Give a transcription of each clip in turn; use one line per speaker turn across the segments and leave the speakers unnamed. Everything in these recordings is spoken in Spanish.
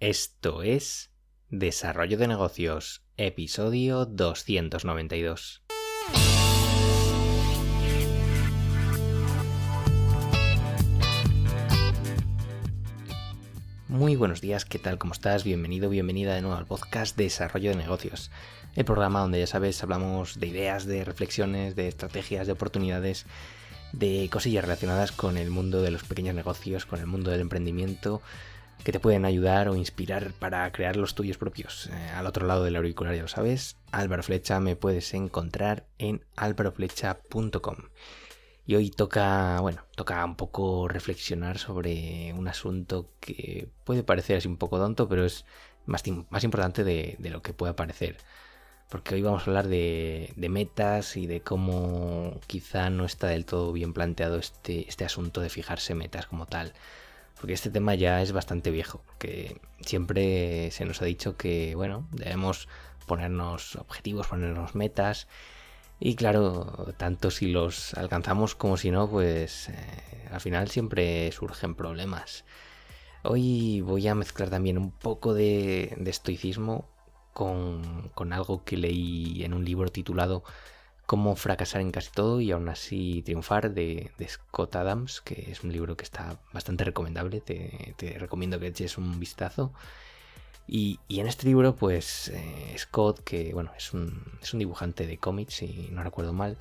Esto es Desarrollo de Negocios, episodio 292. Muy buenos días, ¿qué tal? ¿Cómo estás? Bienvenido, bienvenida de nuevo al podcast Desarrollo de Negocios, el programa donde ya sabes hablamos de ideas, de reflexiones, de estrategias, de oportunidades, de cosillas relacionadas con el mundo de los pequeños negocios, con el mundo del emprendimiento que te pueden ayudar o inspirar para crear los tuyos propios. Eh, al otro lado del auricular, ya lo sabes, Álvaro Flecha me puedes encontrar en álvaroflecha.com. Y hoy toca, bueno, toca un poco reflexionar sobre un asunto que puede parecer así un poco tonto, pero es más, más importante de, lo que pueda parecer. Porque hoy vamos a hablar de, de, metas y de cómo quizá no está del todo bien planteado este, este asunto de fijarse metas como tal porque este tema ya es bastante viejo, que siempre se nos ha dicho que, bueno, debemos ponernos objetivos, ponernos metas, y claro, tanto si los alcanzamos como si no, pues eh, al final siempre surgen problemas. Hoy voy a mezclar también un poco de, estoicismo con, con algo que leí en un libro titulado Cómo fracasar en casi todo y aún así triunfar de, Scott Adams, que es un libro que está bastante recomendable, te, recomiendo que eches un vistazo. Y, en este libro, pues eh, Scott, que bueno, es un, es un, dibujante de cómics, si no recuerdo mal,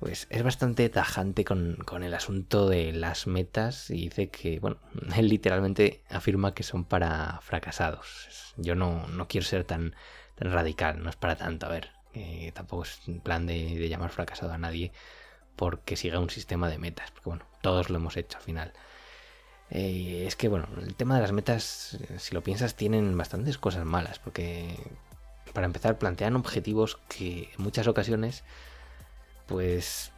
pues es bastante tajante con, el asunto de las metas y dice que, bueno, él literalmente afirma que son para fracasados. Yo no, no quiero ser tan, tan radical, no es para tanto, a ver eh, tampoco es un plan de, llamar fracasado a nadie porque siga un sistema de metas, porque bueno, todos lo hemos hecho al final. Eh, es que bueno, el tema de las metas, si lo piensas, tienen bastantes cosas malas, porque para empezar plantean objetivos que en muchas ocasiones pues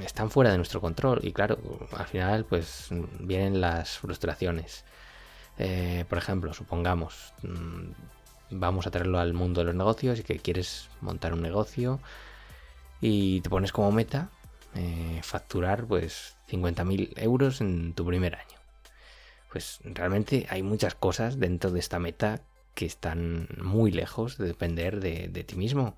están fuera de nuestro control y claro, al final pues vienen las frustraciones. Eh, por ejemplo, supongamos, mm, vamos a traerlo al mundo de los negocios y que quieres montar un negocio y te pones como meta eh, facturar pues 50.000 euros en tu primer año. Pues realmente hay muchas cosas dentro de esta meta que están muy lejos de depender de, ti mismo.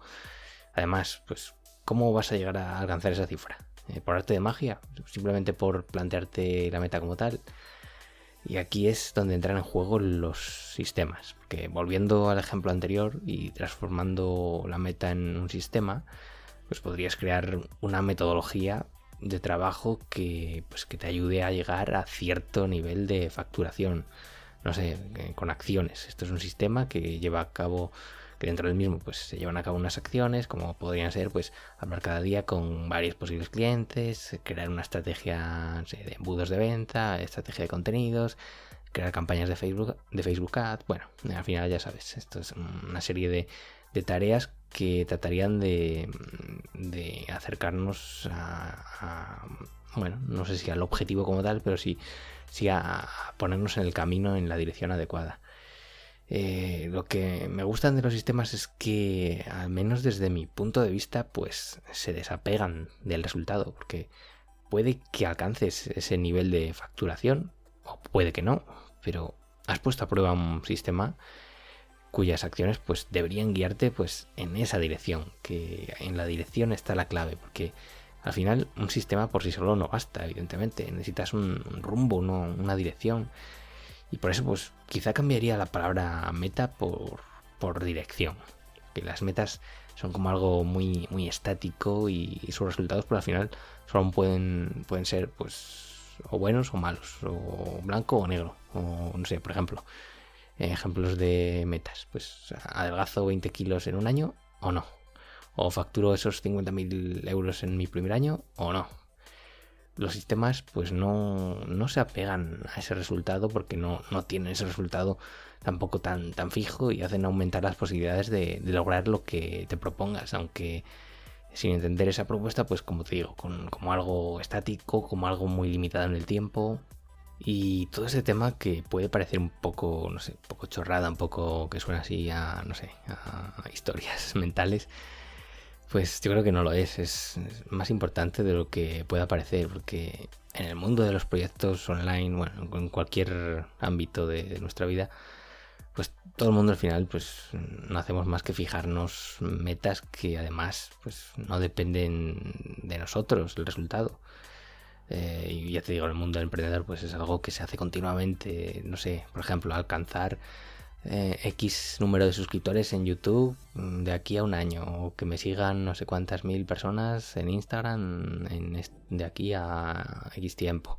Además, pues, ¿cómo vas a llegar a alcanzar esa cifra? Eh, ¿Por arte de magia? ¿Simplemente por plantearte la meta como tal? Y aquí es donde entran en juego los sistemas. Porque volviendo al ejemplo anterior y transformando la meta en un sistema, pues podrías crear una metodología de trabajo que, pues, que te ayude a llegar a cierto nivel de facturación. No sé, eh, con acciones. Esto es un sistema que lleva a cabo dentro del mismo pues se llevan a cabo unas acciones como podrían ser pues hablar cada día con varios posibles clientes, crear una estrategia de embudos de venta, estrategia de contenidos, crear campañas de Facebook, de Facebook Ads, bueno, al final ya sabes, esto es una serie de, tareas que tratarían de, de acercarnos a, bueno, no sé si al objetivo como tal, pero sí, sí a ponernos en el camino en la dirección adecuada. Eh, lo que me gustan de los sistemas es que, al menos desde mi punto de vista, pues se desapegan del resultado, porque puede que alcances ese nivel de facturación, o puede que no, pero has puesto a prueba un sistema cuyas acciones pues deberían guiarte pues en esa dirección, que en la dirección está la clave, porque al final un sistema por sí solo no basta, evidentemente, necesitas un, rumbo, una dirección y por eso, pues, quizá cambiaría la palabra meta por, dirección. Que las metas son como algo muy, muy estático y, sus resultados, pues al final, solo pueden, pueden ser, pues, o buenos o malos, o blanco o negro, o no sé, por ejemplo, ejemplos de metas. Pues adelgazo 20 kilos en un año o no. O facturo esos 50.000 euros en mi primer año o no los sistemas pues no, no, se apegan a ese resultado porque no, no, tienen ese resultado tampoco tan, tan fijo y hacen aumentar las posibilidades de, lograr lo que te propongas, aunque sin entender esa propuesta, pues como te digo, con, como algo estático, como algo muy limitado en el tiempo. Y todo ese tema que puede parecer un poco, no sé, un poco chorrada, un poco que suena así a, no sé, a historias mentales, pues yo creo que no lo es, es más importante de lo que pueda parecer, porque en el mundo de los proyectos online, bueno, en cualquier ámbito de, nuestra vida, pues todo el mundo al final pues no hacemos más que fijarnos metas que además pues no dependen de nosotros el resultado. Eh, y ya te digo, el mundo del emprendedor pues es algo que se hace continuamente, no sé, por ejemplo, alcanzar eh, X número de suscriptores en YouTube mm, de aquí a un año, o que me sigan no sé cuántas mil personas en Instagram en de aquí a X tiempo.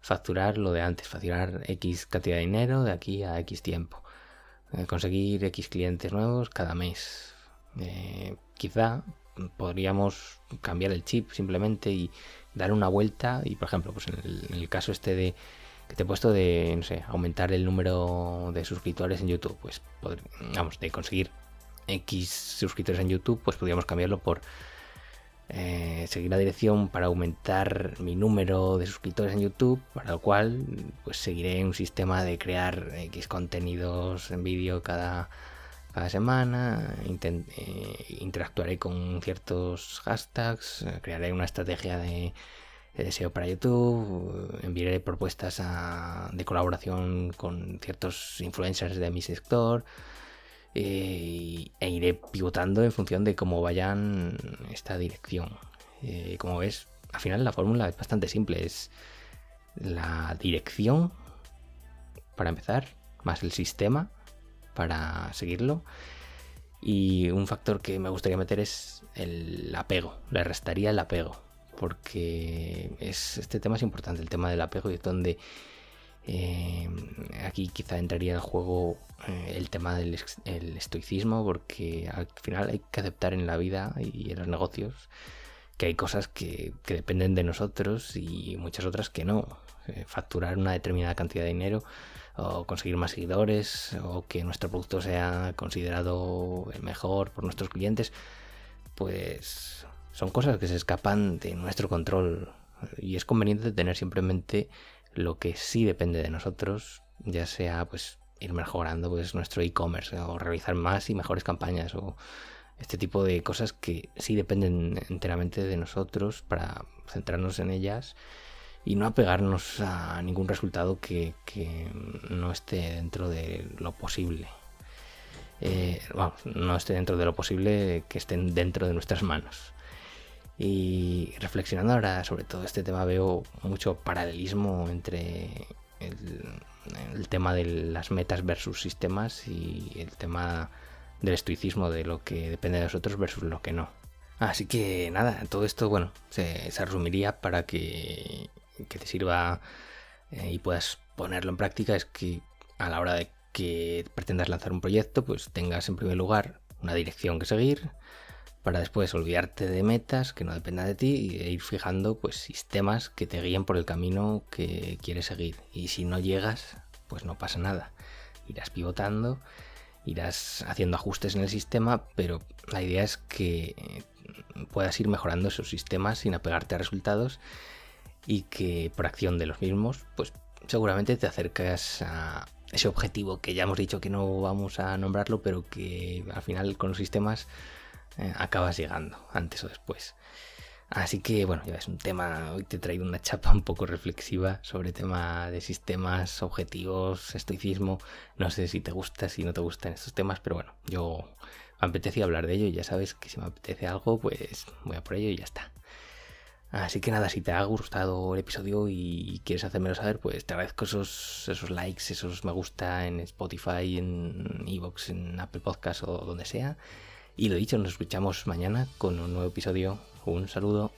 Facturar lo de antes, facturar X cantidad de dinero de aquí a X tiempo. Eh, conseguir X clientes nuevos cada mes. quizá podríamos cambiar el chip simplemente y dar una vuelta y, por ejemplo, pues en el, caso este de que te he puesto de, no sé, aumentar el número de suscriptores en YouTube, pues, vamos, de conseguir X suscriptores en YouTube, pues podríamos cambiarlo por eh, seguir la dirección para aumentar mi número de suscriptores en YouTube, para lo cual, pues seguiré un sistema de crear X contenidos en vídeo cada cada semana, eh, interactuaré con ciertos hashtags, eh, crearé una estrategia de, deseo para YouTube, enviaré propuestas de colaboración con ciertos influencers de mi sector eh, e iré pivotando en función de cómo vayan esta dirección. como ves, al final la fórmula es bastante simple, es la dirección para empezar, más el sistema para seguirlo. Y un factor que me gustaría meter es el apego. Le restaría el apego. Porque es, este tema es importante, el tema del apego, y es donde eh, aquí quizá entraría en juego eh, el tema del estoicismo, porque al final hay que aceptar en la vida y en los negocios que hay cosas que, dependen de nosotros y muchas otras que no. Eh, facturar una determinada cantidad de dinero o conseguir más seguidores o que nuestro producto sea considerado el mejor por nuestros clientes, pues son cosas que se escapan de nuestro control y es conveniente tener simplemente lo que sí depende de nosotros, ya sea pues ir mejorando pues nuestro e-commerce o realizar más y mejores campañas o este tipo de cosas que sí dependen enteramente de nosotros para centrarnos en ellas y no apegarnos a ningún resultado que, no esté dentro de lo posible. Eh, no esté dentro de lo posible, que estén dentro de nuestras manos. Y reflexionando ahora sobre todo este tema veo mucho paralelismo entre el, tema de las metas versus sistemas y el tema del estoicismo, de lo que depende de nosotros versus lo que no. Así que nada, todo esto, bueno, se, se resumiría para que que te sirva eh, y puedas ponerlo en práctica es que a la hora de que pretendas lanzar un proyecto, pues tengas en primer lugar una dirección que seguir, para después olvidarte de metas que no dependan de ti e ir fijando pues sistemas que te guíen por el camino que quieres seguir. Y si no llegas, pues no pasa nada. Irás pivotando, irás haciendo ajustes en el sistema, pero la idea es que puedas ir mejorando esos sistemas sin apegarte a resultados y que por acción de los mismos, pues seguramente te acercas a ese objetivo que ya hemos dicho que no vamos a nombrarlo, pero que al final con los sistemas eh, acabas llegando, antes o después. Así que bueno, ya es un tema, hoy te he traído una chapa un poco reflexiva sobre tema de sistemas, objetivos, estoicismo. No sé si te gusta, si no te gustan estos temas, pero bueno, yo me apetecía hablar de ello y ya sabes que si me apetece algo, pues voy a por ello y ya está. Así que nada, si te ha gustado el episodio y quieres hacérmelo saber, pues te agradezco esos, esos likes, esos me gusta en Spotify, en Evox, en Apple Podcast o donde sea. Y lo dicho, nos escuchamos mañana con un nuevo episodio. Un saludo.